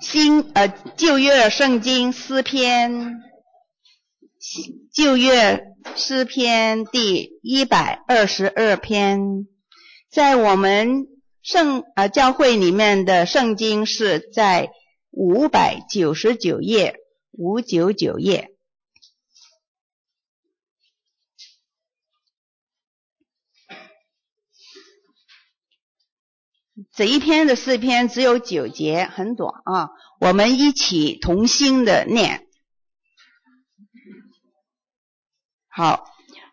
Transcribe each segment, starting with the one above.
新呃旧约圣经诗篇，旧约诗篇第一百二十二篇，在我们圣呃教会里面的圣经是在五百九十九页，五九九页。这一篇的诗篇只有九节，很短啊。我们一起同心的念。好，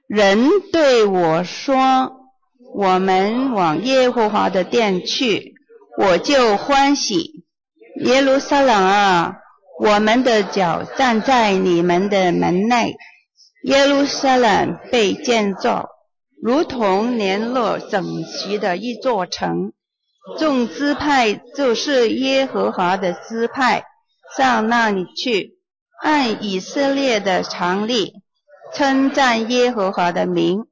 人对我说：“我们往耶和华的殿去，我就欢喜。”耶路撒冷啊，我们的脚站在你们的门内。耶路撒冷被建造，如同联络整齐的一座城。众支派就是耶和华的支派，上那里去，按以色列的常例，称赞耶和华的名，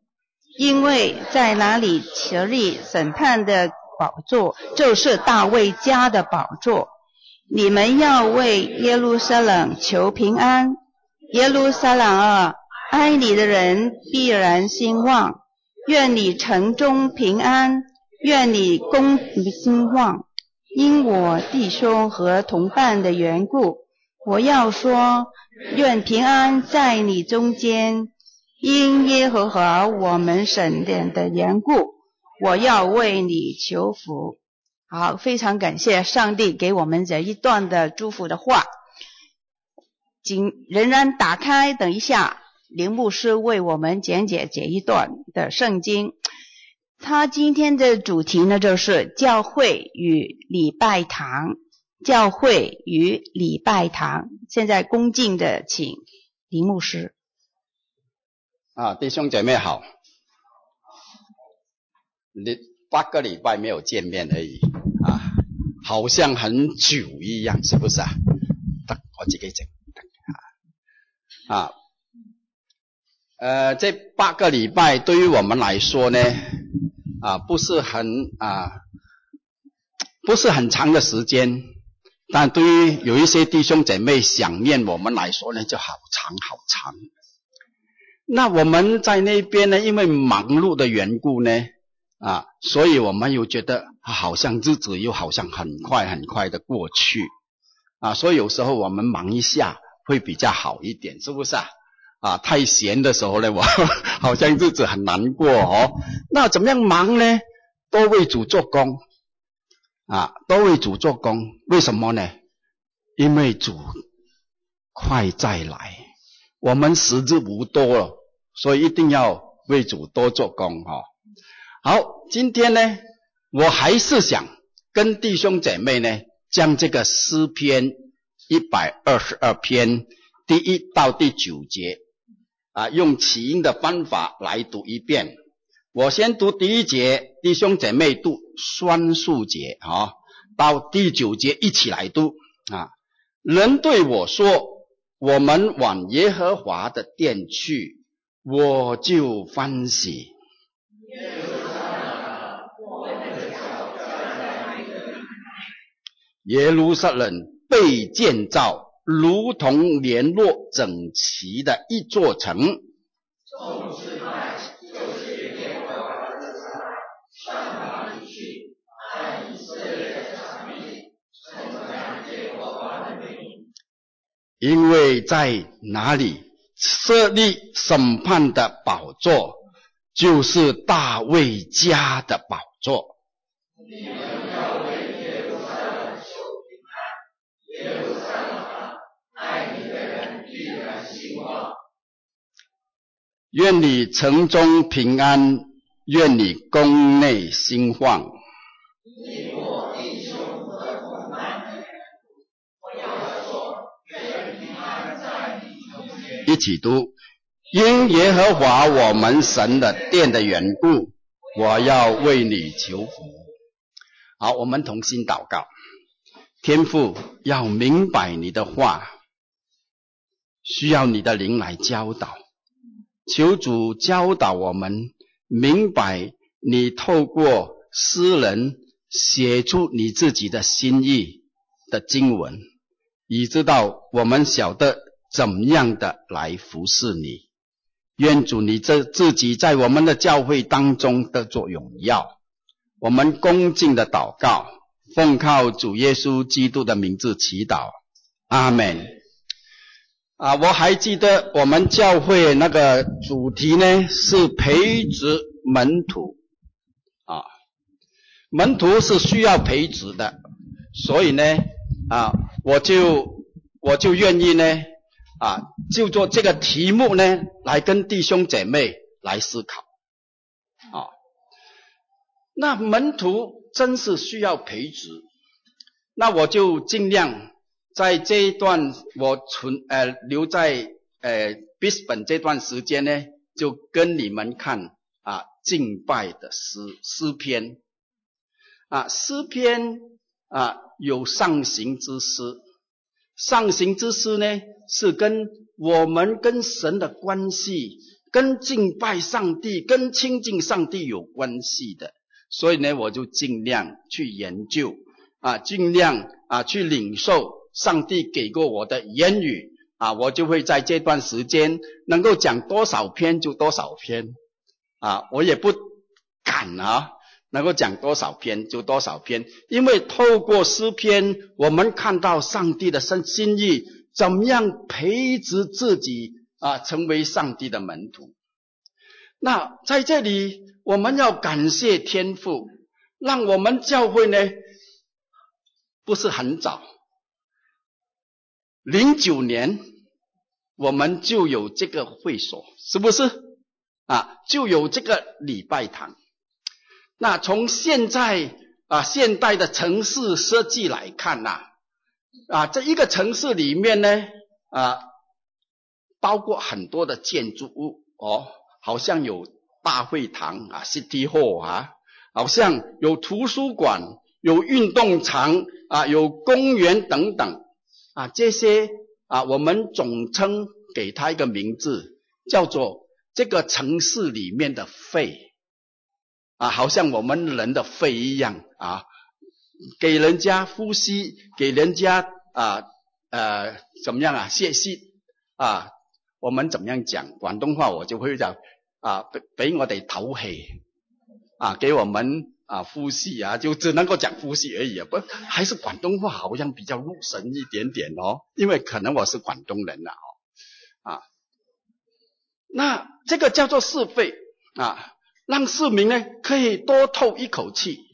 因为在那里设立审判的宝座，就是大卫家的宝座。你们要为耶路撒冷求平安，耶路撒冷啊，爱你的人必然兴旺，愿你城中平安。愿你公平兴旺，因我弟兄和同伴的缘故，我要说，愿平安在你中间。因耶和华我们神殿的缘故，我要为你求福。好，非常感谢上帝给我们这一段的祝福的话。请仍然打开，等一下林牧师为我们讲解这一段的圣经。他今天的主题呢，就是教会与礼拜堂。教会与礼拜堂。现在恭敬的请林牧师。啊，弟兄姐妹好。你八个礼拜没有见面而已啊，好像很久一样，是不是啊？得我自己整啊。啊，呃，这八个礼拜对于我们来说呢。啊，不是很啊，不是很长的时间，但对于有一些弟兄姐妹想念我们来说呢，就好长好长。那我们在那边呢，因为忙碌的缘故呢，啊，所以我们又觉得好像日子又好像很快很快的过去，啊，所以有时候我们忙一下会比较好一点，是不是啊？啊，太闲的时候呢，我 好像日子很难过哦。那怎么样忙呢？多为主做工啊，多为主做工。为什么呢？因为主快再来，我们时日无多了，所以一定要为主多做工哈。好，今天呢，我还是想跟弟兄姐妹呢，将这个诗篇一百二十二篇第一到第九节。啊，用起音的方法来读一遍。我先读第一节，弟兄姐妹读双数节啊，到第九节一起来读啊。人对我说：“我们往耶和华的殿去，我就欢喜。”耶路撒冷被建造。如同联络整齐的一座城。因为在哪里设立审判的宝座就是大卫家的宝座。愿你城中平安，愿你宫内兴旺。一起读，因耶和华我们神的殿的缘故，我要为你求福。好，我们同心祷告，天父要明白你的话，需要你的灵来教导。求主教导我们明白，你透过诗人写出你自己的心意，的经文，以知道我们晓得怎样的来服侍你。愿主你这自己在我们的教会当中得作荣耀。我们恭敬的祷告，奉靠主耶稣基督的名字祈祷，阿门。啊，我还记得我们教会那个主题呢，是培植门徒。啊，门徒是需要培植的，所以呢，啊，我就我就愿意呢，啊，就做这个题目呢，来跟弟兄姐妹来思考啊。那门徒真是需要培植，那我就尽量在这一段我存呃留在呃 Brisbane 这段时间呢，就跟你们看啊敬拜的诗诗篇啊诗篇啊有上行之诗，上行之诗呢是跟我们跟神的关系，跟敬拜上帝，跟亲近上帝有关系的。所以呢，我就尽量去研究，啊，尽量啊去领受上帝给过我的言语，啊，我就会在这段时间能够讲多少篇就多少篇，啊，我也不敢啊，能够讲多少篇就多少篇，因为透过诗篇，我们看到上帝的心心意，怎么样培植自己啊，成为上帝的门徒。那在这里。我们要感谢天父，让我们教会呢，不是很早，零九年我们就有这个会所，是不是？啊，就有这个礼拜堂。那从现在啊现代的城市设计来看呐，啊这一个城市里面呢，啊包括很多的建筑物哦，好像有。大会堂啊，City Hall 啊，好像有图书馆、有运动场啊、有公园等等啊，这些啊，我们总称给它一个名字，叫做这个城市里面的肺啊，好像我们人的肺一样啊，给人家呼吸，给人家啊呃怎么样啊泄气啊，我们怎么样讲广东话，我就会讲。啊，俾俾我哋透气，啊，给我们啊呼吸啊，就只能够讲呼吸而已啊，不，还是广东话好像比较入神一点点哦，因为可能我是广东人呐，哦，啊，那这个叫做是非啊，让市民呢可以多透一口气。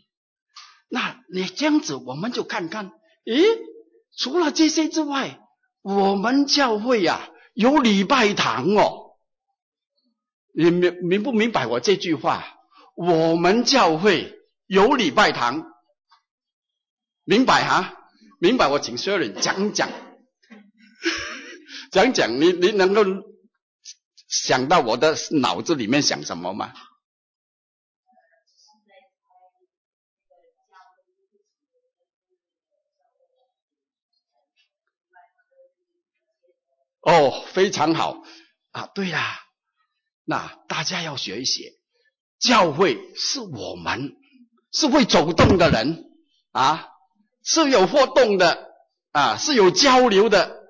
那你这样子，我们就看看，咦，除了这些之外，我们教会呀，啊，有礼拜堂哦。你明明不明白我这句话？我们教会有礼拜堂，明白哈？明白？我请所有人讲讲，讲讲。你你能够想到我的脑子里面想什么吗？哦，非常好啊！对呀。那大家要学一学，教会是我们是会走动的人啊，是有活动的啊，是有交流的。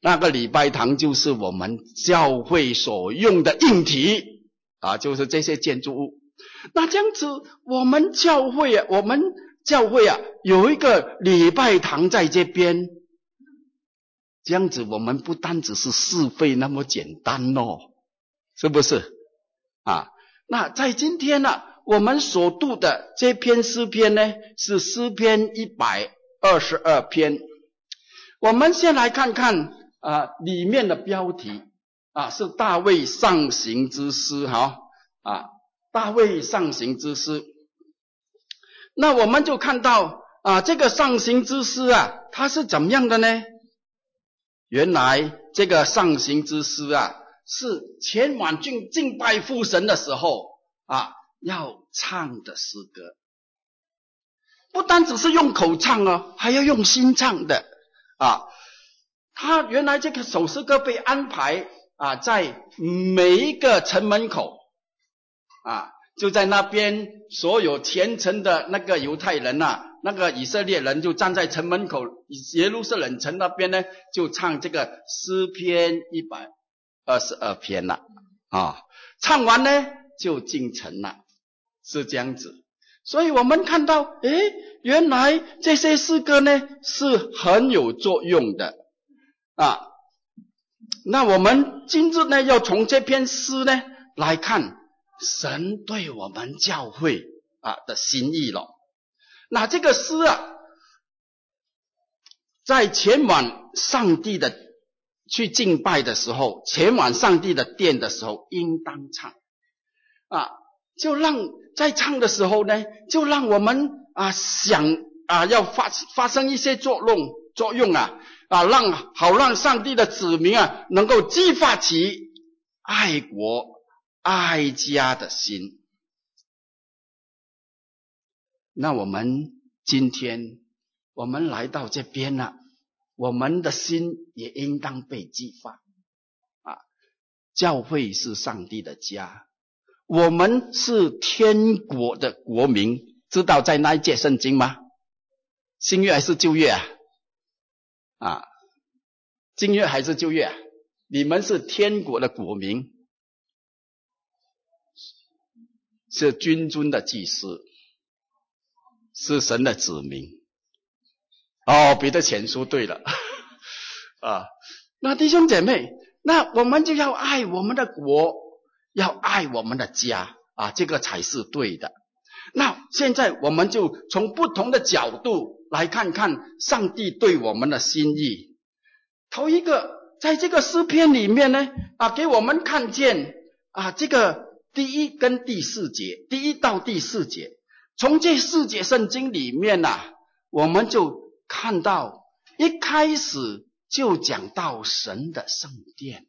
那个礼拜堂就是我们教会所用的硬体啊，就是这些建筑物。那这样子，我们教会啊，我们教会啊，有一个礼拜堂在这边，这样子，我们不单只是事费那么简单哦。是不是啊？那在今天呢，我们所读的这篇诗篇呢，是诗篇一百二十二篇。我们先来看看啊，里面的标题啊，是大卫上行之诗哈啊，大卫上行之诗。那我们就看到啊，这个上行之诗啊，它是怎么样的呢？原来这个上行之诗啊。是前往敬敬拜父神的时候啊，要唱的诗歌，不单只是用口唱哦，还要用心唱的啊。他原来这个首诗歌被安排啊，在每一个城门口啊，就在那边，所有虔诚的那个犹太人呐、那个以色列人就站在城门口，耶路撒冷城那边呢，就唱这个诗篇一百二十二篇了啊。唱完呢，就进城了，是这样子。所以我们看到，诶，原来这些诗歌呢是很有作用的啊。那我们今日呢，要从这篇诗呢来看神对我们教会啊的心意了。那这个诗啊，在前往上帝的去敬拜的时候，前往上帝的殿的时候，应当唱啊，就让。在唱的时候呢，就让我们啊想啊要发发生一些作用作用啊啊让好让上帝的子民啊能够激发起爱国爱家的心。那我们今天我们来到这边了，我们的心也应当被激发啊！教会是上帝的家。我们是天国的国民，知道在哪一节圣经吗？新约还是旧约啊？啊，新约还是旧约啊？你们是天国的国民，是君尊的祭司，是神的子民。哦，彼得前书对了 啊。那弟兄姐妹，那我们就要爱我们的国。要爱我们的家啊，这个才是对的。那现在我们就从不同的角度来看看上帝对我们的心意。头一个，在这个诗篇里面呢，啊，给我们看见啊，这个第一跟第四节，第一到第四节，从这四节圣经里面呐，我们就看到一开始就讲到神的圣殿。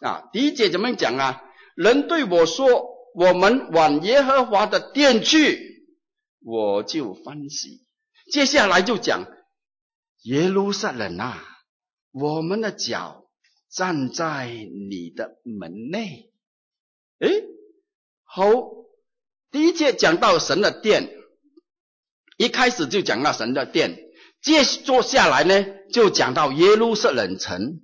啊，第一节怎么讲啊？人对我说：“我们往耶和华的殿去，我就欢喜。”接下来就讲耶路撒冷啊，我们的脚站在你的门内。诶，好，第一节讲到神的殿，一开始就讲到神的殿，接着下来呢，就讲到耶路撒冷城，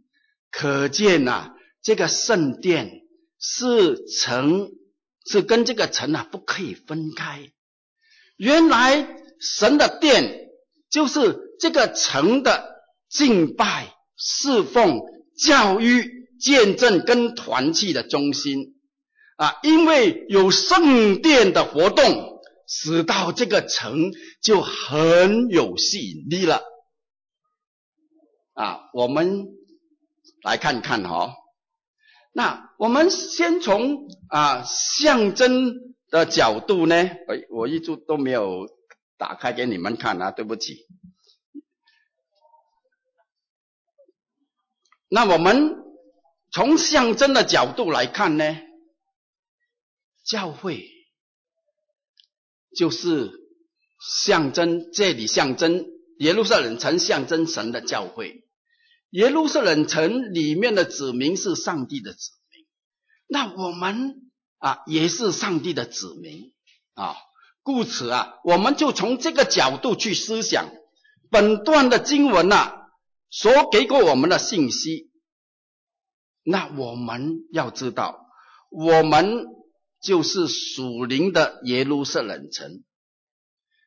可见啊。这个圣殿是城，是跟这个城啊不可以分开。原来神的殿就是这个城的敬拜、侍奉、教育、见证跟团契的中心啊！因为有圣殿的活动，使到这个城就很有吸引力了啊！我们来看看哈、哦。那我们先从啊象征的角度呢，哎，我一直都没有打开给你们看啊，对不起。那我们从象征的角度来看呢，教会就是象征，这里象征耶路撒冷城，象征神的教会。耶路撒冷城里面的子民是上帝的子民，那我们啊也是上帝的子民啊，故此啊，我们就从这个角度去思想本段的经文呐、所给过我们的信息。那我们要知道，我们就是属灵的耶路撒冷城。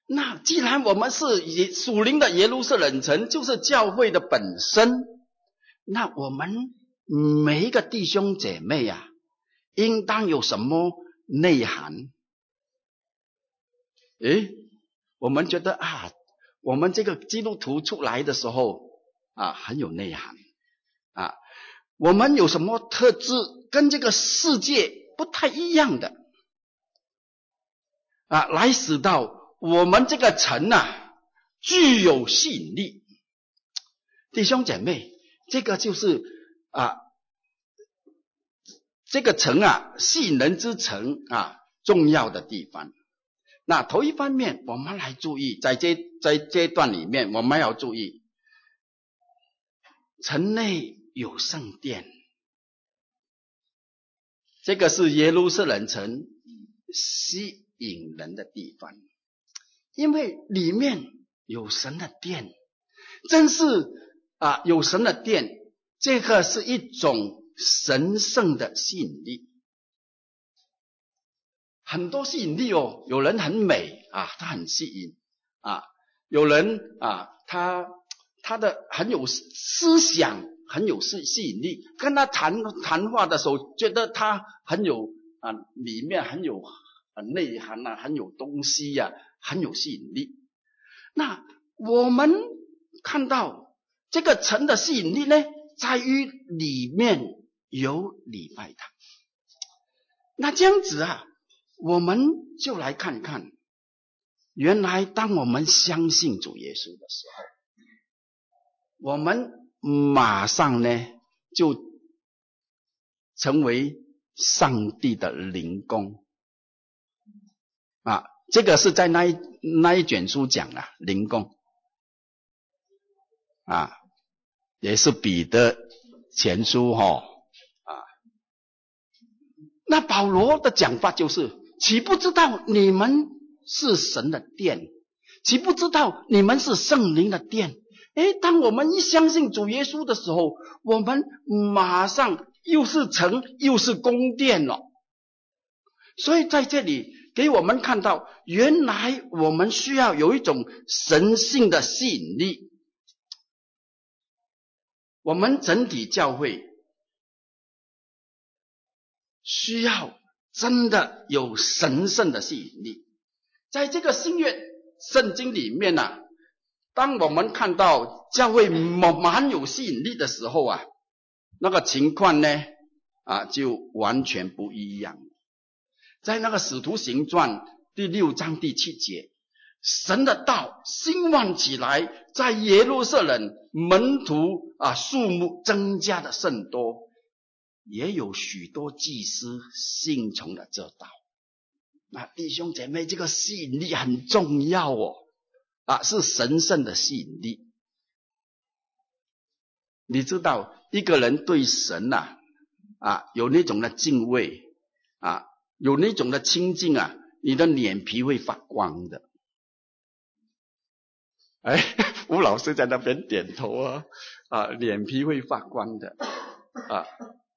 那既然我们是耶属灵的耶路撒冷城，就是教会的本身。那我们每一个弟兄姐妹呀、啊，应当有什么内涵？诶，我们觉得啊，我们这个基督徒出来的时候啊，很有内涵啊。我们有什么特质跟这个世界不太一样的啊，来使到我们这个城啊具有吸引力，弟兄姐妹。这个就是啊，这个城啊，吸引人之城啊，重要的地方。那头一方面，我们来注意，在这在这段里面，我们要注意，城内有圣殿，这个是耶路撒冷城吸引人的地方。因为里面有神的殿，真是啊，有神的殿，这个是一种神圣的吸引力，很多吸引力哦。有人很美啊，他很吸引啊；有人啊，他他的很有思想，很有吸吸引力。跟他谈谈话的时候，觉得他很有啊，里面很有很内涵啊，很有东西呀、啊。很有吸引力。那我们看到这个城的吸引力呢，在于里面有礼拜堂。那这样子啊，我们就来看看，原来当我们相信主耶稣的时候，我们马上呢就成为上帝的灵宫啊。这个是在那一那一卷书讲啊，灵宫啊，也是彼得前书哈、哦、啊。那保罗的讲法就是：岂不知道你们是神的殿？岂不知道你们是圣灵的殿？诶，当我们一相信主耶稣的时候，我们马上又是城又是宫殿了。所以在这里。给我们看到，原来我们需要有一种神性的吸引力。我们整体教会需要真的有神圣的吸引力。在这个新约圣经里面呢、当我们看到教会蛮蛮有吸引力的时候啊，那个情况呢，啊，就完全不一样。在那个使徒行传第六章第七节，神的道兴旺起来，在耶路撒冷门徒啊数目增加的甚多，也有许多祭司信从了这道。那弟兄姐妹，这个吸引力很重要哦，啊，是神圣的吸引力。你知道一个人对神呐啊，有那种的敬畏啊。有那种的亲近啊，你的脸皮会发光的。哎，吴老师在那边点头啊，啊，脸皮会发光的，啊，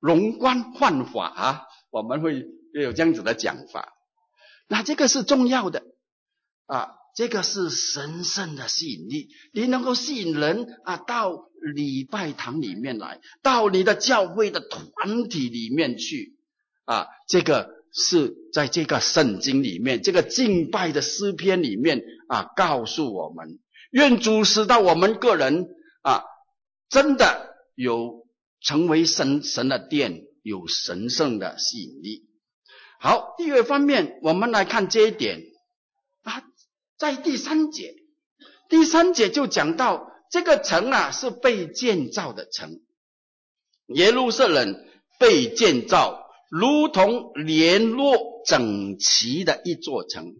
容光焕发啊，我们会有这样子的讲法。那这个是重要的啊，这个是神圣的吸引力，你能够吸引人啊到礼拜堂里面来，到你的教会的团体里面去啊，这个。是在这个圣经里面，这个敬拜的诗篇里面啊，告诉我们，愿主使到我们个人啊，真的有成为神神的殿，有神圣的吸引力。好，第二方面，我们来看这一点啊，在第三节，第三节就讲到这个城啊是被建造的城，耶路撒冷被建造。如同联络整齐的一座城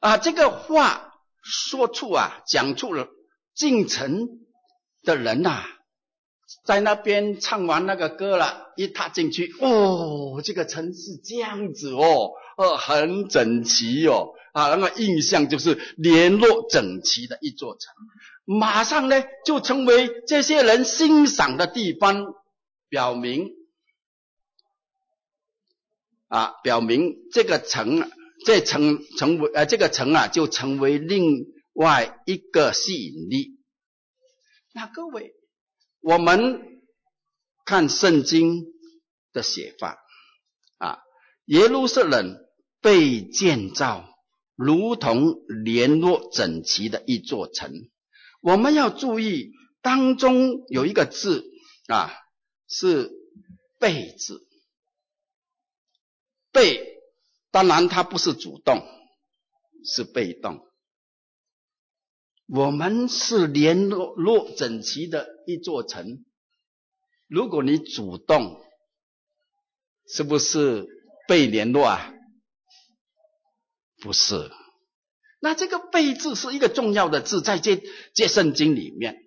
啊，这个话说出啊，讲出了进城的人呐、啊，在那边唱完那个歌了，一踏进去，哦，这个城是这样子哦，呃，很整齐哦，啊，那个印象就是联络整齐的一座城，马上呢就成为这些人欣赏的地方，表明。啊，表明这个城，这城成为呃，这个城啊，就成为另外一个吸引力。那各位，我们看圣经的写法啊，耶路撒冷被建造，如同联络整齐的一座城。我们要注意，当中有一个字啊，是“被”字。被，当然它不是主动，是被动。我们是联络络整齐的一座城。如果你主动，是不是被联络啊？不是。那这个“被”字是一个重要的字，在这这圣经里面，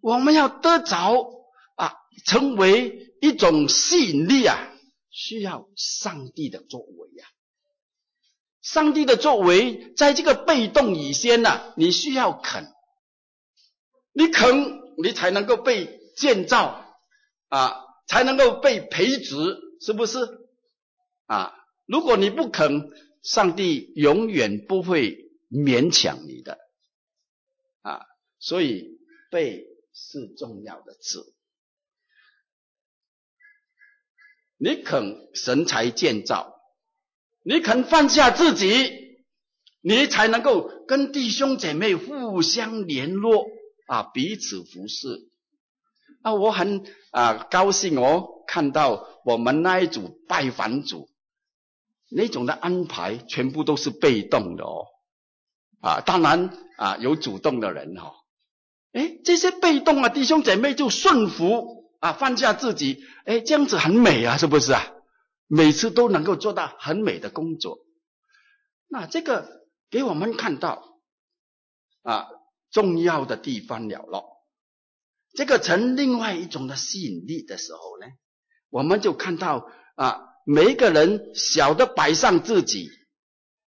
我们要得着啊，成为一种吸引力啊。需要上帝的作为呀、啊，上帝的作为，在这个被动以先呢、你需要肯，你肯，你才能够被建造啊，才能够被培植，是不是？啊，如果你不肯，上帝永远不会勉强你的啊。所以，被是重要的字，你肯，神才建造。你肯放下自己，你才能够跟弟兄姐妹互相联络啊，彼此服侍。啊，我很啊高兴哦，看到我们那一组拜访组那种的安排，全部都是被动的哦。啊，当然啊有主动的人哈、哦。哎，这些被动啊弟兄姐妹就顺服啊，放下自己，哎，这样子很美啊，是不是啊？每次都能够做到很美的工作，那这个给我们看到啊重要的地方了了。这个成另外一种的吸引力的时候呢，我们就看到啊每一个人小的摆上自己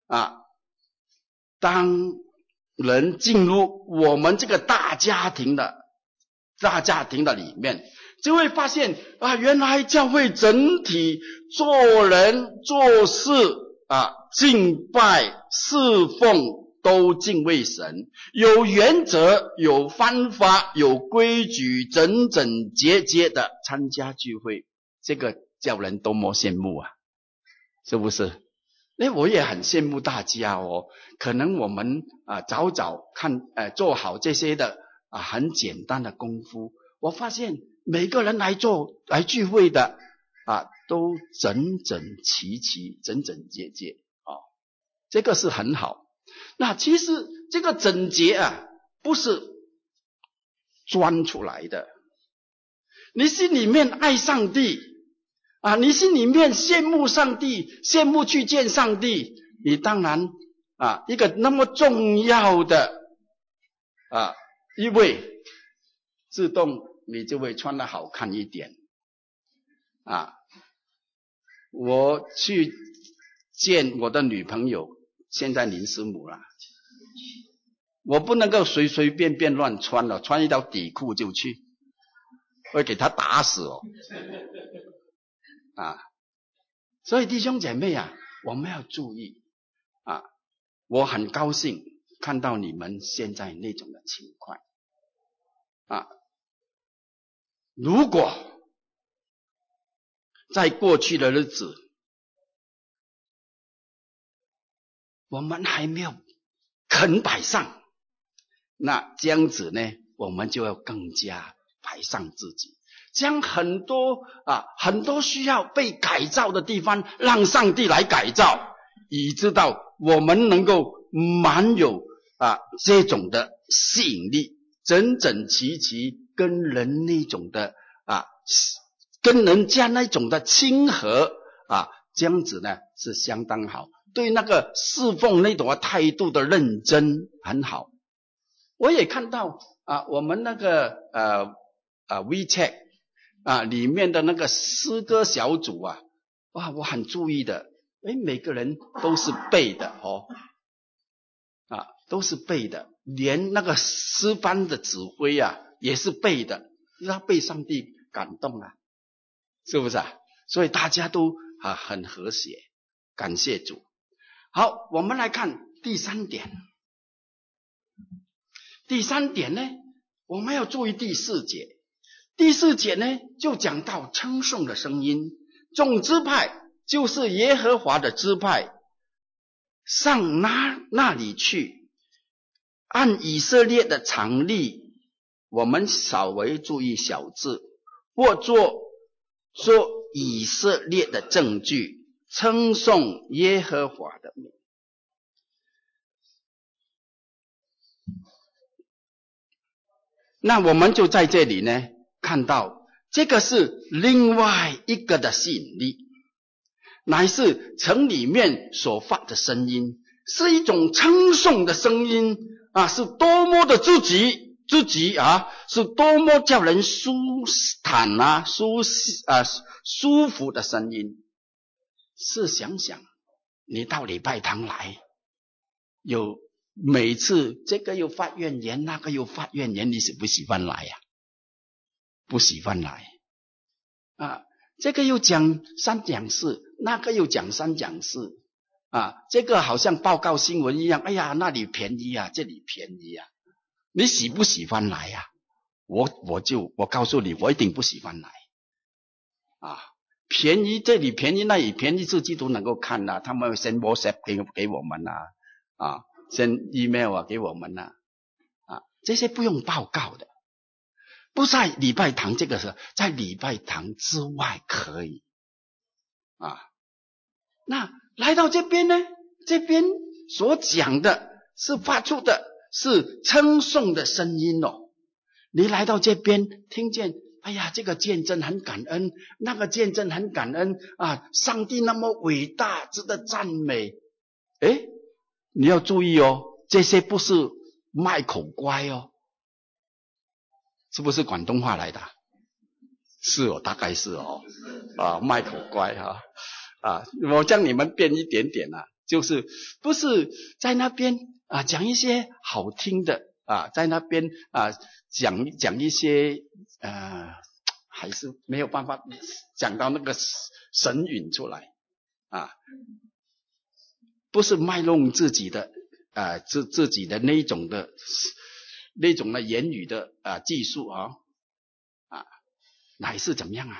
啊，当人进入我们这个大家庭的大家庭的里面。就会发现啊，原来教会整体做人做事啊，敬拜侍奉都敬畏神，有原则、有方法、有规矩，整整洁洁的参加聚会，这个叫人多么羡慕啊！是不是？哎，我也很羡慕大家哦。可能我们啊，早早看，呃，做好这些的啊，很简单的功夫，我发现。每个人来做来聚会的啊，都整整齐齐、整整洁洁啊，这个是很好。那其实这个整洁啊，不是装出来的。你心里面爱上帝啊，你心里面羡慕上帝，羡慕去见上帝，你当然啊，一个那么重要的啊一位自动。你就会穿的好看一点，啊！我去见我的女朋友，现在林师母了，我不能够随随便便乱穿了，穿一条底裤就去，会给她打死哦，啊！所以弟兄姐妹啊，我们要注意啊！我很高兴看到你们现在那种的情况，啊！如果在过去的日子，我们还没有肯摆上，那这样子呢，我们就要更加摆上自己，将很多啊很多需要被改造的地方，让上帝来改造，以致到我们能够满有啊这种的吸引力，整整齐齐。跟人那种的啊，跟人家那种的亲和啊，这样子呢是相当好。对那个侍奉那种的态度的认真很好。我也看到啊，我们那个呃啊 WeChat 啊里面的那个诗歌小组啊，哇，我很注意的，哎，每个人都是背的哦，啊，都是背的，连那个诗班的指挥啊。也是背的，要被上帝感动啊，是不是啊？所以大家都啊很和谐，感谢主。好，我们来看第三点。第三点呢，我们要注意第四节。第四节呢，就讲到称颂的声音，众支派就是耶和华的支派，上那那里去，按以色列的常例。我们稍微注意小字，或作说以色列的证据，称颂耶和华的名。那我们就在这里呢，看到这个是另外一个的吸引力，乃是城里面所发的声音，是一种称颂的声音啊，是多么的自己。自己啊，是多么叫人舒坦啊、舒适啊、舒服的声音。试想想，你到礼拜堂来，有每次这个又发怨言，那个又发怨言，你喜不喜欢来呀？不喜欢来啊！这个又讲三讲四，那个又讲三讲四啊！这个好像报告新闻一样，哎呀，那里便宜啊，这里便宜啊，你喜不喜欢来呀？我我就我告诉你，我一定不喜欢来啊！便宜这里便宜，那里便宜，自己都能够看的，他们会 send WhatsApp 给给我们呐，啊先 email 啊给我们呐，啊，这些不用报告的。不在礼拜堂这个时候，在礼拜堂之外可以啊。那来到这边呢？这边所讲的是发出的是称颂的声音哦。你来到这边听见，哎呀，这个见证很感恩，那个见证很感恩啊！上帝那么伟大，值得赞美。诶，你要注意哦，这些不是卖口乖哦。是不是广东话来的？是哦，大概是哦。啊，卖口乖哈啊！我将你们变一点点啊，就是不是在那边啊讲一些好听的啊，在那边啊讲讲一些呃，还是没有办法讲到那个神韵出来啊，不是卖弄自己的啊自自己的那种的。那种的言语的啊技术啊啊，乃是怎么样啊？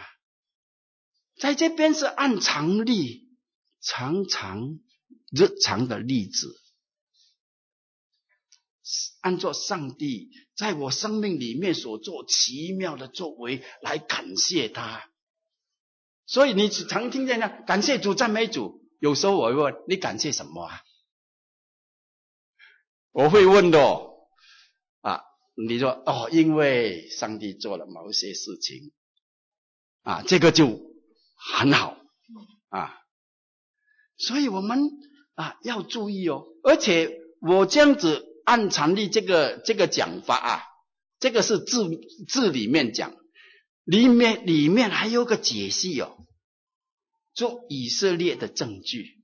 在这边是按常例，常常日常的例子，按照上帝在我生命里面所做奇妙的作为来感谢他。所以你常听见呢，感谢主、赞美主。有时候我会问你感谢什么啊？我会问的啊。你说哦，因为上帝做了某些事情，啊，这个就很好啊，所以我们啊要注意哦。而且我这样子按常例这个这个讲法啊，这个是字字里面讲，里面里面还有个解析哦，做以色列的证据，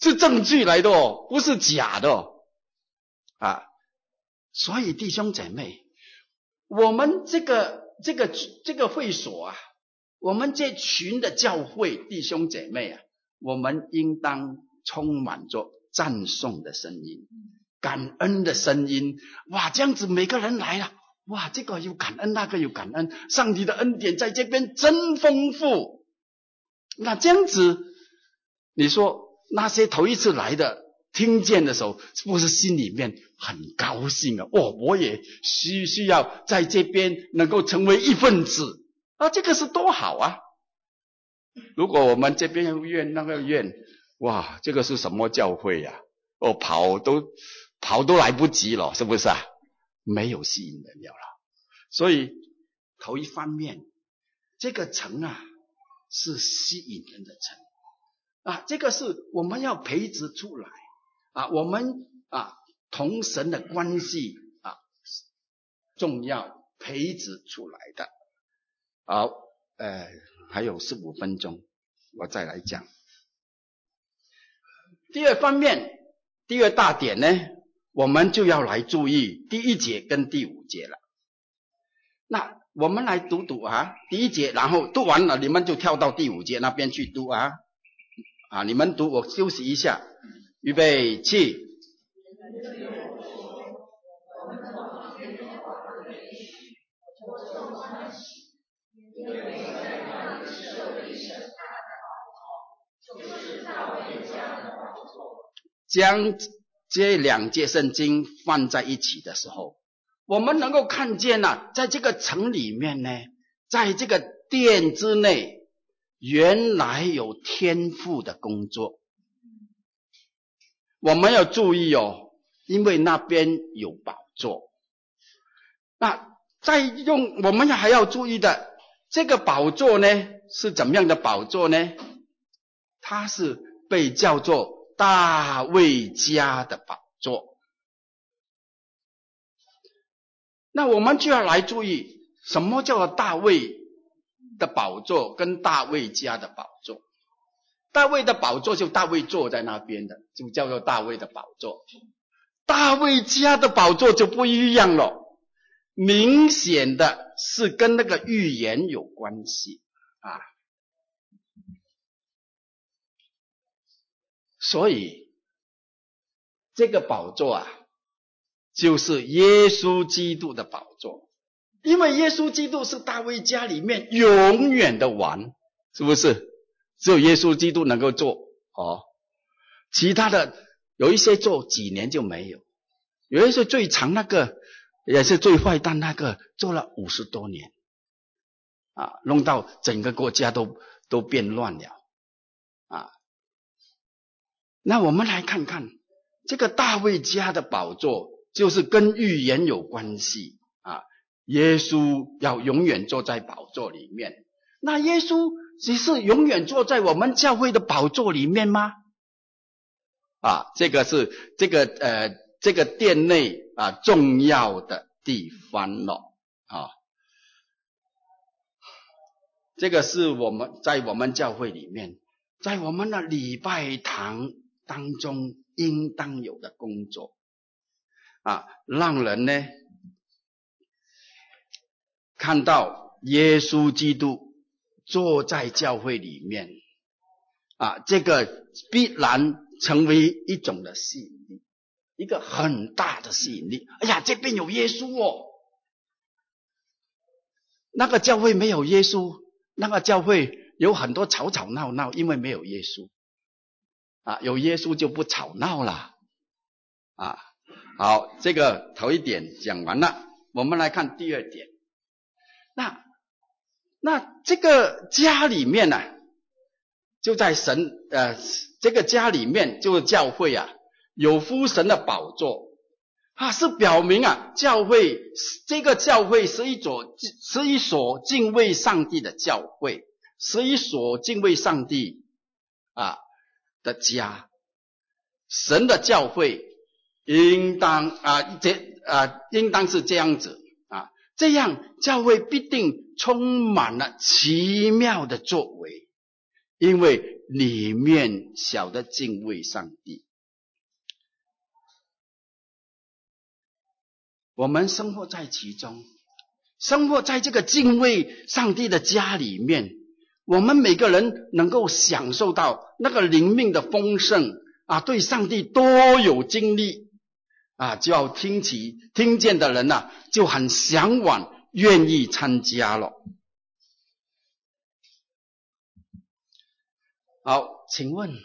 是证据来的哦，不是假的哦，啊。所以弟兄姐妹，我们这个这个这个会所啊，我们这群的教会弟兄姐妹啊，我们应当充满着赞颂的声音、感恩的声音。哇，这样子每个人来了，哇，这个有感恩，那个有感恩，上帝的恩典在这边真丰富。那这样子，你说那些头一次来的？听见的时候，是不是心里面很高兴啊？哦，我也需需要在这边能够成为一份子啊！这个是多好啊！如果我们这边院那个怨，哇，这个是什么教会呀？哦，跑都跑都来不及了，是不是啊？没有吸引人了了。所以头一方面，这个城啊是吸引人的城啊，这个是我们要培植出来。啊，我们啊同神的关系啊重要培植出来的。好，呃，还有十五分钟，我再来讲。第二方面，第二大点呢，我们就要来注意第一节跟第五节了。那我们来读读啊，第一节，然后读完了，你们就跳到第五节那边去读啊。啊，你们读，我休息一下。预备起。将这两节圣经放在一起的时候，我们能够看见呐、啊，在这个城里面呢，在这个殿之内，原来有天赋的工作。我们要注意哦，因为那边有宝座。那再用，我们还要注意的，这个宝座呢，是怎么样的宝座呢？它是被叫做大卫家的宝座。那我们就要来注意，什么叫做大卫的宝座跟大卫家的宝座？大卫的宝座就大卫坐在那边的，就叫做大卫的宝座。大卫家的宝座就不一样了，明显的是跟那个预言有关系啊。所以这个宝座啊，就是耶稣基督的宝座，因为耶稣基督是大卫家里面永远的王，是不是？只有耶稣基督能够做哦，其他的有一些做几年就没有，有一些最长那个也是最坏蛋那个做了五十多年，啊，弄到整个国家都都变乱了，那我们来看看这个大卫家的宝座，就是跟预言有关系啊，耶稣要永远坐在宝座里面，那耶稣。只是永远坐在我们教会的宝座里面吗？啊，这个是这个呃这个殿内啊重要的地方了啊。这个是我们在我们教会里面，在我们的礼拜堂当中应当有的工作啊，让人呢看到耶稣基督。坐在教会里面，啊，这个必然成为一种的吸引力，一个很大的吸引力。哎呀，这边有耶稣哦，那个教会没有耶稣，那个教会有很多吵吵闹闹，因为没有耶稣。啊，有耶稣就不吵闹了。啊，好，这个头一点讲完了，我们来看第二点。那。那这个家里面呢、就在神呃，这个家里面就是教会啊，有父神的宝座啊，是表明啊，教会这个教会是一所是一所敬畏上帝的教会，是一所敬畏上帝啊的家。神的教会应当啊这啊应当是这样子啊。这样教会必定充满了奇妙的作为，因为里面晓得敬畏上帝。我们生活在其中，生活在这个敬畏上帝的家里面，我们每个人能够享受到那个灵命的丰盛啊，对上帝多有经历。啊，就要听起听见的人呐、啊，就很向往，愿意参加了。好，请问，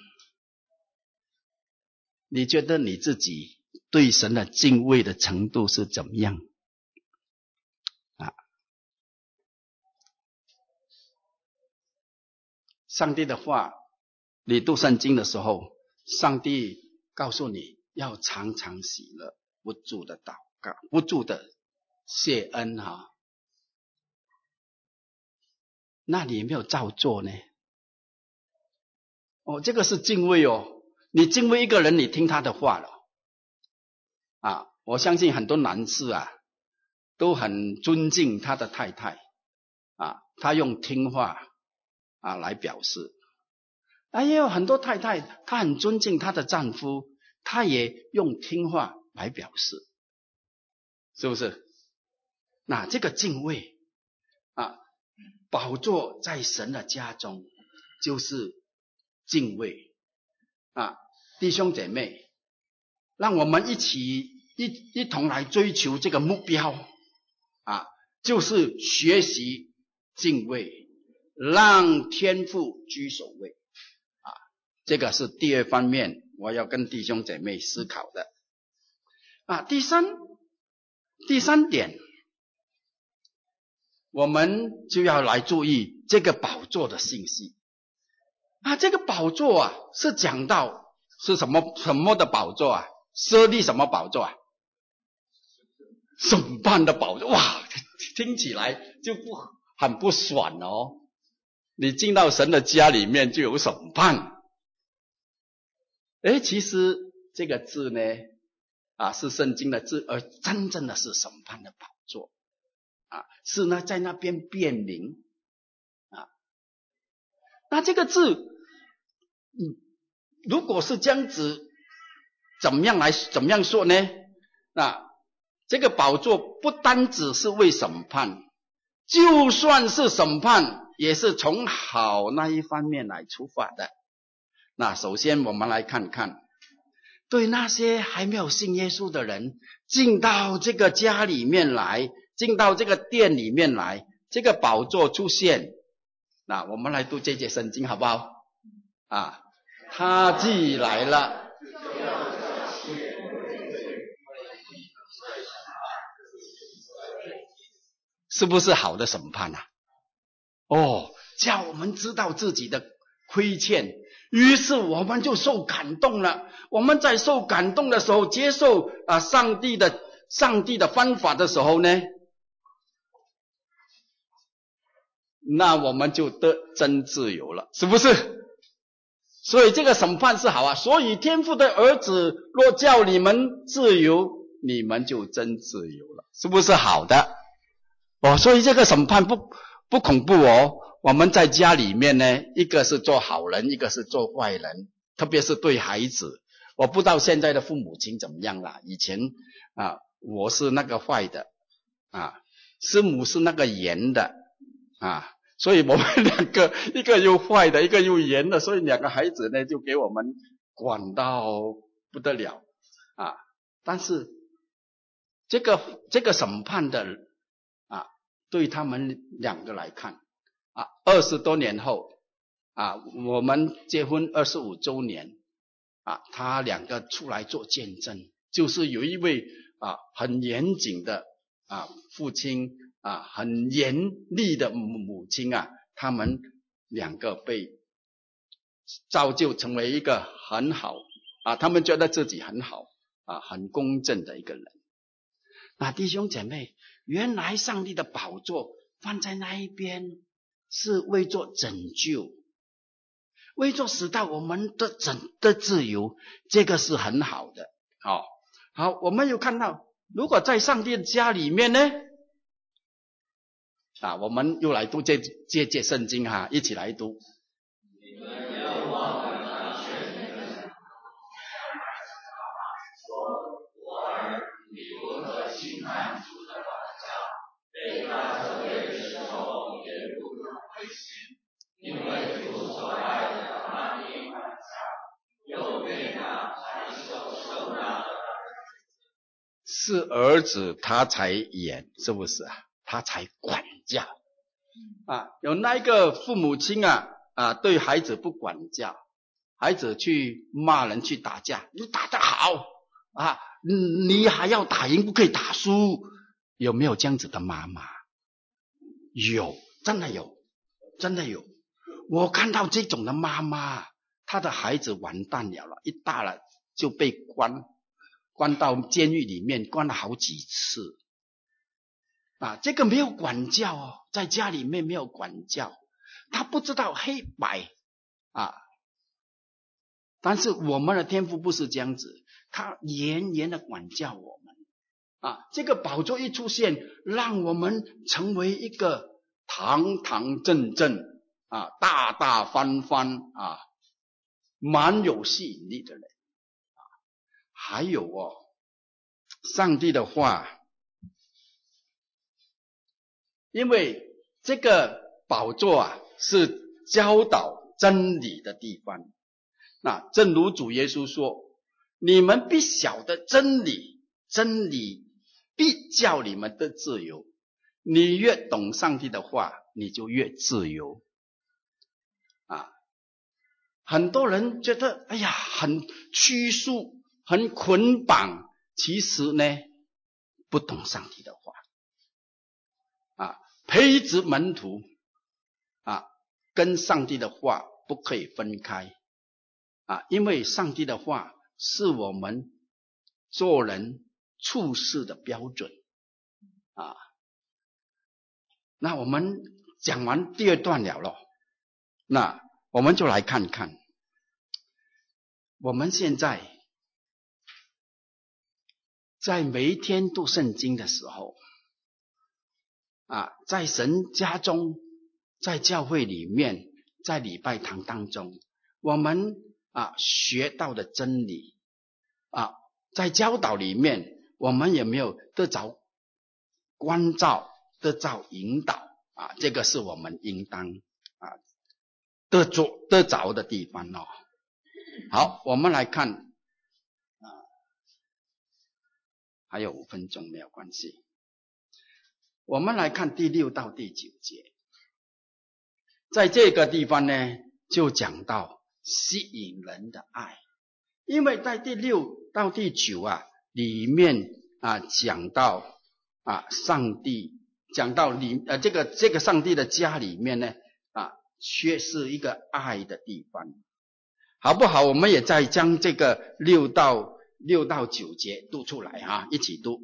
你觉得你自己对神的敬畏的程度是怎么样？上帝的话，你读圣经的时候，上帝告诉你。要常常喜乐，不住的祷告，不住的谢恩哈、啊。那你有没有照做呢？哦，这个是敬畏哦。你敬畏一个人，你听他的话了啊。我相信很多男士啊，都很尊敬他的太太啊。他用听话啊来表示。啊，也有很多太太，她很尊敬她的丈夫。她也用听话来表示，是不是？那这个敬畏啊，宝座在神的家中，就是敬畏啊，弟兄姐妹，让我们一起一一同来追求这个目标啊，就是学习敬畏，让天父居首位啊，这个是第二方面。我要跟弟兄姐妹思考的啊，第三第三点，我们就要来注意这个宝座的信息啊。这个宝座啊，是讲到是什么什么的宝座啊？设立什么宝座啊？审判的宝座哇，听起来就不很不爽哦。你进到神的家里面就有审判。哎，其实这个字呢，啊，是圣经的字，而真正的是审判的宝座，啊，是呢在那边辨明，啊，那这个字嗯，如果是这样子，怎么样来怎么样说呢？那这个宝座不单只是为审判，就算是审判，也是从好那一方面来出发的。那首先我们来看看，对那些还没有信耶稣的人，进到这个家里面来，进到这个店里面来，这个宝座出现。那我们来读这节圣经好不好？啊，他既来了。是不是好的审判啊？哦，叫我们知道自己的亏欠，于是我们就受感动了。我们在受感动的时候，接受啊上帝的上帝的方法的时候呢，那我们就得真自由了，是不是？所以这个审判是好啊。所以天父的儿子若叫你们自由，你们就真自由了，是不是好的？哦，所以这个审判不不恐怖哦。我们在家里面呢，一个是做好人，一个是做坏人，特别是对孩子。我不知道现在的父母亲怎么样了。以前啊，我是那个坏的，啊，师母是那个严的，啊，所以我们两个一个又坏的，一个又严的，所以两个孩子呢就给我们管到不得了，啊，但是这个这个审判的。对他们两个来看，啊，二十多年后，啊，我们结婚二十五周年，啊，他两个出来做见证，就是有一位啊很严谨的啊父亲啊很严厉的母亲啊，他们两个被造就成为一个很好啊，他们觉得自己很好啊，很公正的一个人。那弟兄姐妹。原来上帝的宝座放在那一边，是为做拯救，为做使到我们的整的自由，这个是很好的。好，好，我们有看到，如果在上帝的家里面呢，啊，我们又来读这这节圣经哈，一起来读。是儿子，他才严，是不是啊？他才管教啊！有那一个父母亲啊啊，对孩子不管教，孩子去骂人去打架，你打得好啊，你还要打赢，不可以打输。有没有这样子的妈妈？有，真的有，真的有。我看到这种的妈妈，她的孩子完蛋了了，一大了就被关。关到监狱里面，关了好几次，啊，这个没有管教哦，在家里面没有管教，他不知道黑白，啊，但是我们的天父不是这样子，他严严的管教我们，啊，这个宝座一出现，让我们成为一个堂堂正正，啊，大大方方，啊，蛮有吸引力的人。还有哦，上帝的话，因为这个宝座啊是教导真理的地方。那正如主耶稣说：“你们必晓得真理，真理必叫你们得自由。你越懂上帝的话，你就越自由。”啊，很多人觉得哎呀，很拘束。很捆绑，其实呢，不懂上帝的话，啊，培植门徒，啊，跟上帝的话不可以分开，啊，因为上帝的话是我们做人处事的标准，啊，那我们讲完第二段了咯，那我们就来看看，我们现在。在每一天读圣经的时候，啊，在神家中，在教会里面，在礼拜堂当中，我们啊学到的真理啊，在教导里面，我们有没有得着关照、得着引导啊？这个是我们应当啊得着得着的地方哦。好，我们来看啊，还有五分钟没有关系。我们来看第六到第九节，在这个地方呢，就讲到吸引人的爱，因为在第六到第九啊里面啊讲到啊上帝讲到里呃这个这个上帝的家里面呢啊却是一个爱的地方。好不好？我们也再将这个六到六到九节读出来啊，一起读。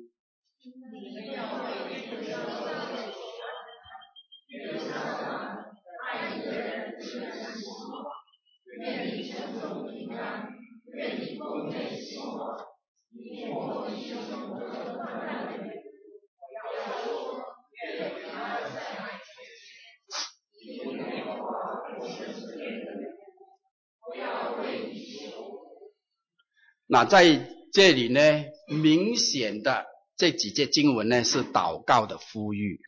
那在这里呢，明显的这几节经文呢是祷告的呼吁，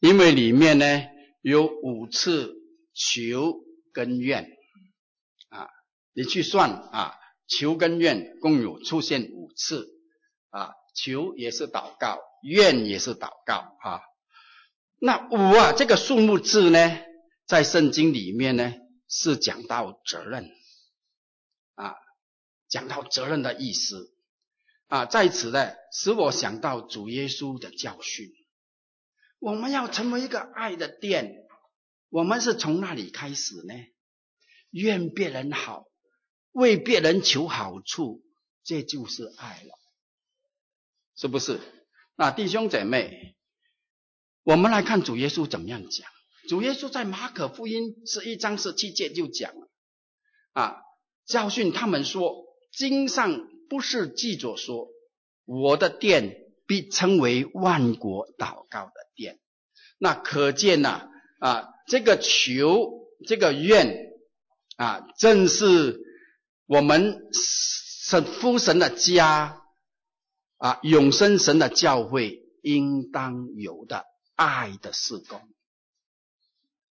因为里面呢有五次求跟愿啊，你去算啊，求跟愿共有出现五次啊，求也是祷告，愿也是祷告啊。那五啊这个数目字呢，在圣经里面呢是讲到责任啊。讲到责任的意思啊，在此呢，使我想到主耶稣的教训。我们要成为一个爱的殿，我们是从那里开始呢？愿别人好，为别人求好处，这就是爱了，是不是？那弟兄姐妹，我们来看主耶稣怎么样讲。主耶稣在马可福音十一章十七节就讲了啊，教训他们说。经上不是记着说，我的殿必称为万国祷告的殿。那可见呐啊，这个求这个愿啊，正是我们神父神的家啊，永生神的教会应当有的爱的事工。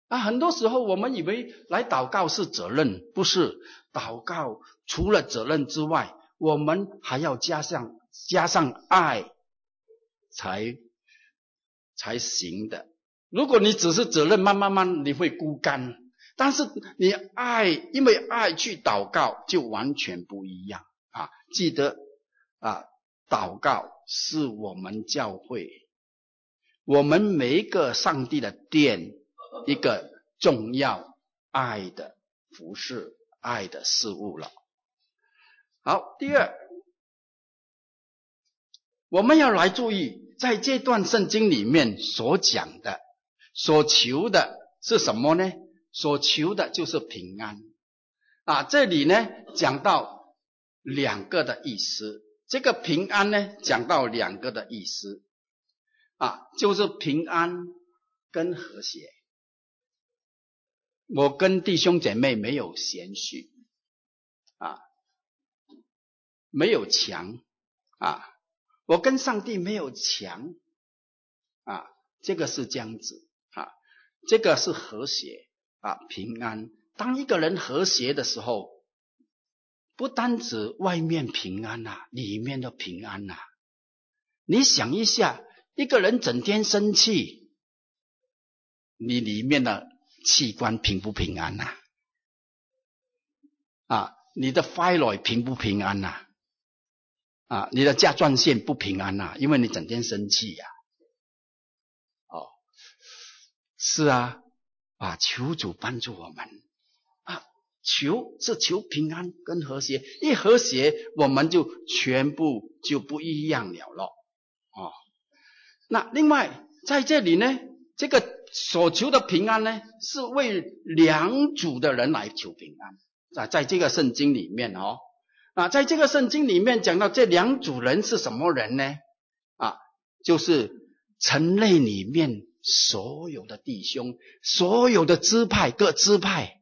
啊，很多时候我们以为来祷告是责任，不是祷告。除了责任之外，我们还要加上加上爱，才才行的。如果你只是责任，慢慢慢你会孤干。但是你爱，因为爱去祷告，就完全不一样啊！记得啊，祷告是我们教会，我们每一个上帝的殿，一个重要爱的服饰、爱的事物了。好，第二，我们要来注意，在这段圣经里面所讲的、所求的是什么呢？所求的就是平安啊！这里呢讲到两个的意思，这个平安呢讲到两个的意思啊，就是平安跟和谐。我跟弟兄姐妹没有嫌隙啊。没有墙啊，我跟上帝没有墙啊，这个是这样子啊，这个是和谐啊，平安。当一个人和谐的时候，不单指外面平安呐，里面的平安呐。你想一下，一个人整天生气，你里面的器官平不平安呐？啊，你的肺内平不平安呐？啊，你的甲状腺不平安呐、啊，因为你整天生气呀、啊。哦，是啊，啊，求主帮助我们啊，求是求平安跟和谐，一和谐我们就全部就不一样了咯。哦，那另外在这里呢，这个所求的平安呢，是为两组的人来求平安啊，在这个圣经里面哦。啊，在这个圣经里面讲到这两组人是什么人呢？啊，就是城内里面所有的弟兄，所有的支派，各支派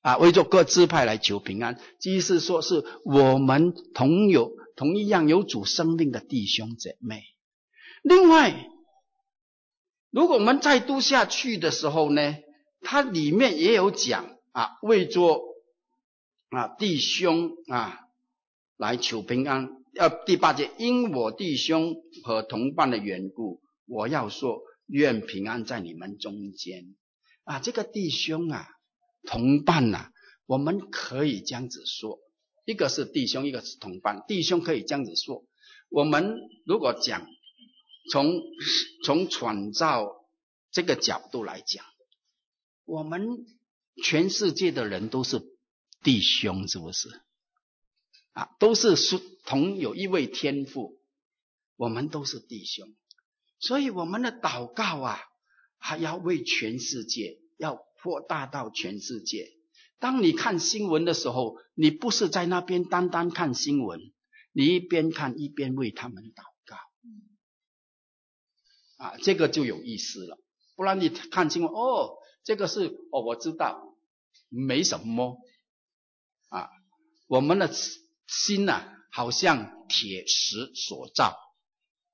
啊，为着各支派来求平安，即是说是我们同有同一样有主生命的弟兄姐妹。另外，如果我们再读下去的时候呢，它里面也有讲啊，为着啊弟兄啊来求平安。要第八节，因我弟兄和同伴的缘故，我要说，愿平安在你们中间。啊，这个弟兄啊。同伴呐、我们可以这样子说，一个是弟兄，一个是同伴。弟兄可以这样子说，我们如果讲从从创造这个角度来讲，我们全世界的人都是弟兄，是不是？啊，都是属同有一位天父，我们都是弟兄，所以我们的祷告啊，还要为全世界要。扩大到全世界。当你看新闻的时候，你不是在那边单单看新闻，你一边看一边为他们祷。啊，这个就有意思了。不然你看清，哦，这个是哦，我知道，没什么。啊，我们的心呐、啊，好像铁石所造，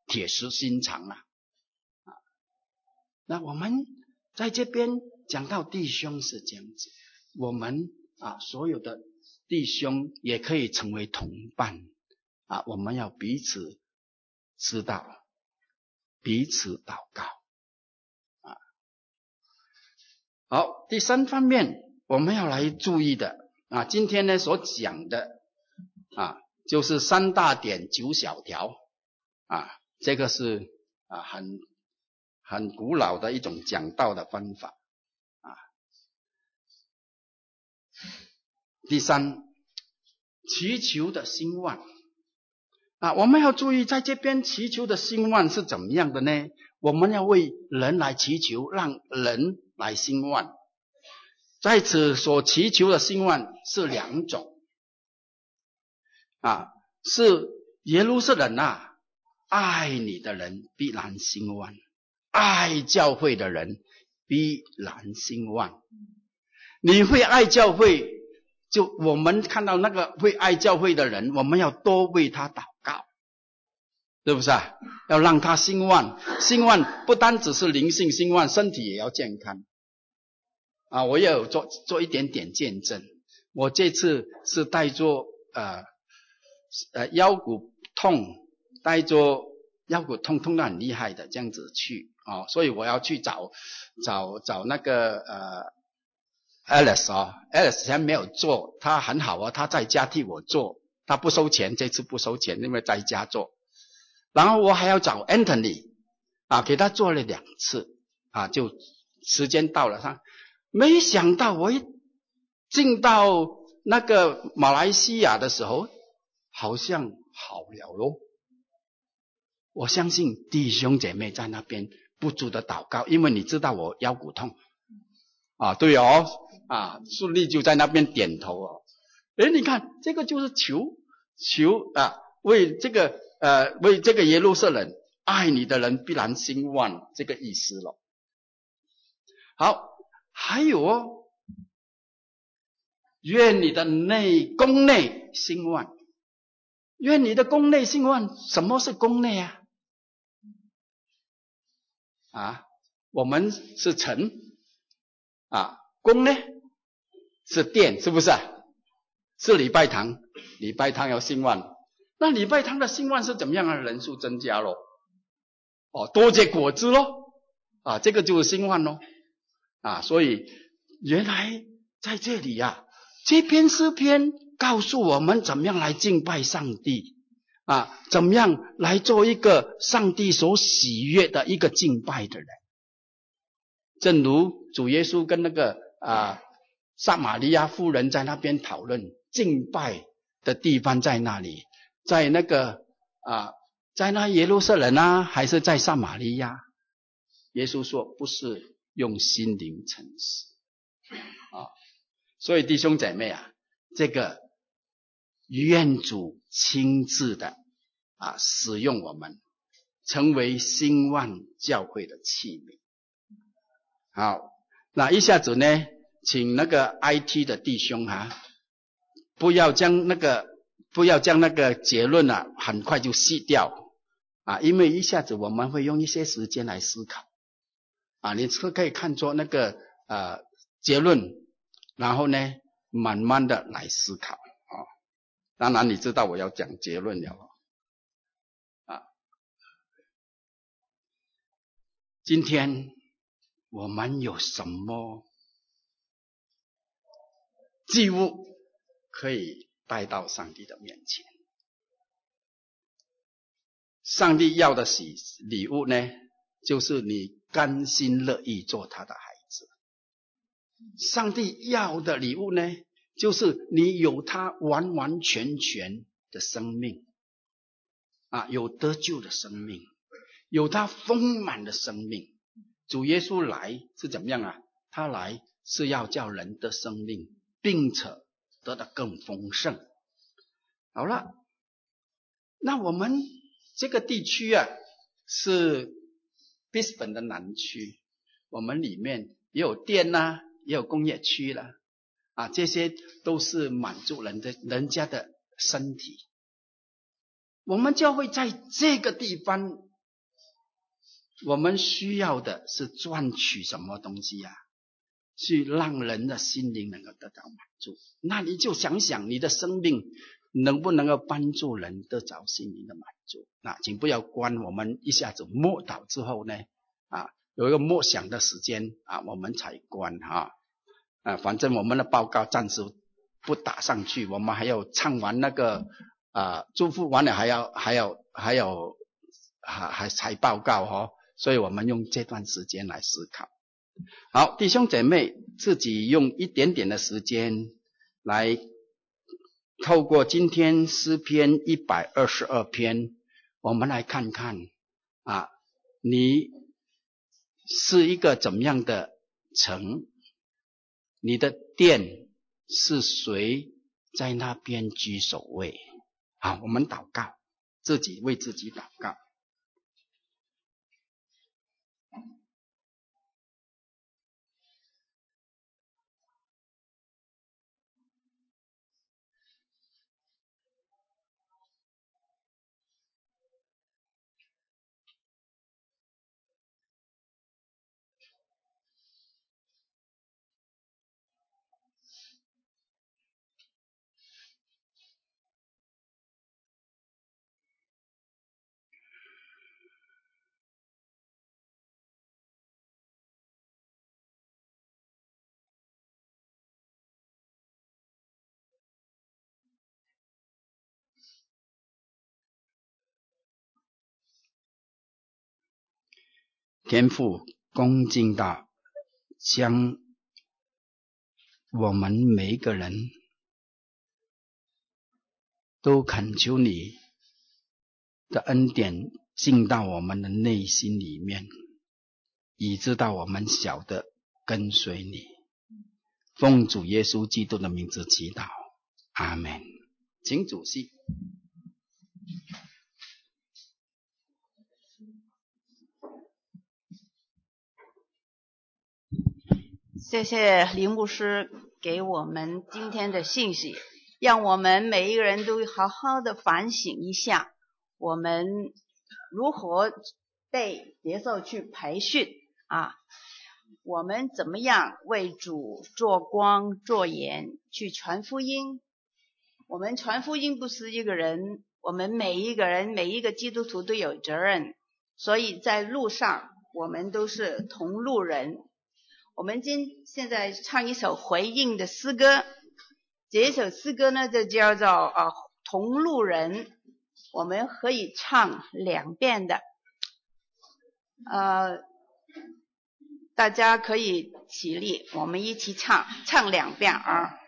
铁石心肠啊。啊，那我们在这边。讲到弟兄是这样子，我们啊，所有的弟兄也可以成为同伴啊，我们要彼此知道，彼此祷告啊。好，第三方面我们要来注意的啊，今天呢所讲的啊，就是三大点九小条啊，这个是啊很很古老的一种讲道的方法啊。第三，祈求的兴旺啊，我们要注意，在这边祈求的兴旺是怎么样的呢？我们要为人来祈求，让人来兴旺。在此所祈求的兴旺是两种啊，是耶路撒冷啊，爱你的人必然兴旺，爱教会的人必然兴旺。你会爱教会？就我们看到那个会爱教会的人，我们要多为他祷，是不是啊？要让他兴旺，兴旺不单只是灵性兴旺，身体也要健康。啊，我也有做做一点点见证。我这次是带着呃呃腰骨痛，带着腰骨痛痛得很厉害的这样子去，哦，所以我要去找找找那个呃。Alice 啊，Alice 前没有做，他很好啊，他在家替我做，他不收钱，这次不收钱，因为在家做。然后我还要找 Anthony 啊，给他做了两次啊，就时间到了，他没想到我一进到那个马来西亚的时候，好像好了喽。我相信弟兄姐妹在那边不住的祷告，因为你知道我腰骨痛啊，对哦。啊，顺利就在那边点头哦。诶，你看这个就是求求啊，为这个呃为这个耶路撒冷爱你的人必然兴旺这个意思了。好，还有哦，愿你的内宫内兴旺，愿你的宫内兴旺。什么是宫内啊？啊，我们是城啊，宫呢？是殿，是不是啊？是礼拜堂，礼拜堂要兴旺。那礼拜堂的兴旺是怎么样啊？人数增加咯，哦，多结果子咯，啊，这个就是兴旺咯，啊，所以原来在这里呀、啊，这篇诗篇告诉我们怎么样来敬拜上帝，啊，怎么样来做一个上帝所喜悦的一个敬拜的人。正如主耶稣跟那个啊。撒玛利亚夫人在那边讨论敬拜的地方在哪里？在那个啊，在那耶路撒冷啊，还是在撒玛利亚？耶稣说不是用心灵诚实啊。所以弟兄姐妹啊，这个愿主亲自的啊使用我们，成为兴旺教会的器皿。好，那一下子呢？请那个 IT 的弟兄哈、不要将那个不要将那个结论啊，很快就洗掉啊，因为一下子我们会用一些时间来思考啊，你是可以看作那个呃结论，然后呢，慢慢的来思考啊。当然你知道我要讲结论了啊。今天我们有什么？祭物可以带到上帝的面前。上帝要的喜礼物呢，就是你甘心乐意做他的孩子。上帝要的礼物呢，就是你有他完完全全的生命，啊，有得救的生命，有他丰满的生命。主耶稣来是怎么样啊？他来是要叫人的生命。并且得到更丰盛。好了，那我们这个地区啊，是布里斯本的南区，我们里面也有店呐、也有工业区了，啊，这些都是满足人的人家的身体。我们教会在这个地方，我们需要的是赚取什么东西呀、啊？去让人的心灵能够得到满足，那你就想想你的生命能不能够帮助人得着心灵的满足？那请不要关，我们一下子默祷之后呢，啊，有一个默想的时间啊，我们才关哈。啊，反正我们的报告暂时不打上去，我们还要唱完那个啊，祝福完了还要还要还有还还才报告哈，所以我们用这段时间来思考。好，弟兄姐妹，自己用一点点的时间来透过今天诗篇一百二十二篇，我们来看看啊，你是一个怎么样的城？你的殿是谁在那边居首位？好，我们祷告，自己为自己祷告。天父恭敬的将我们每一个人都恳求你的恩典进到我们的内心里面，以致到我们晓得跟随你。奉主耶稣基督的名字祈祷，阿门。请主席。谢谢林牧师给我们今天的信息，让我们每一个人都好好的反省一下，我们如何被接受去培训啊？我们怎么样为主做光做盐去传福音？我们传福音不是一个人，我们每一个人每一个基督徒都有责任，所以在路上我们都是同路人。我们今现在唱一首回应的诗歌，这一首诗歌呢就叫做啊同路人，我们可以唱两遍的，呃，大家可以起立，我们一起唱唱两遍啊。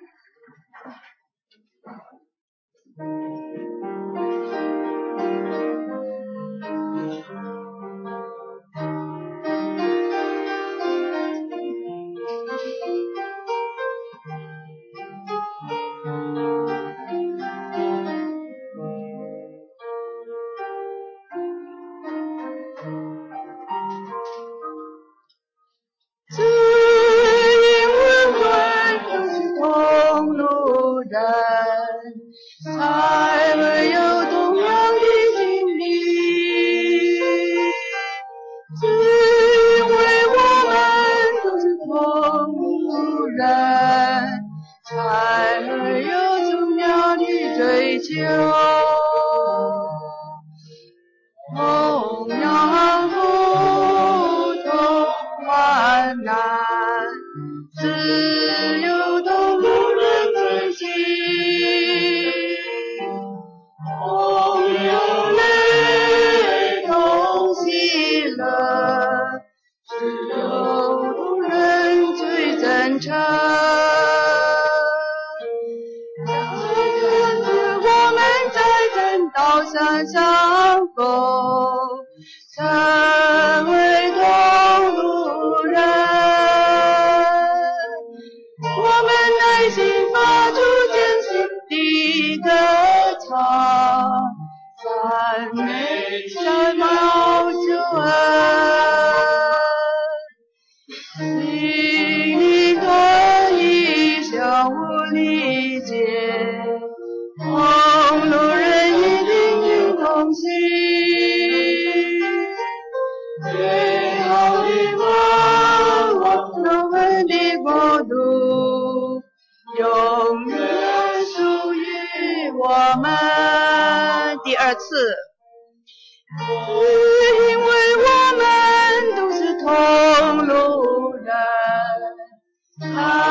才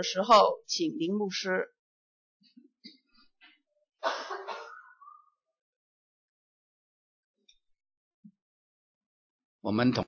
的时候，请林牧师。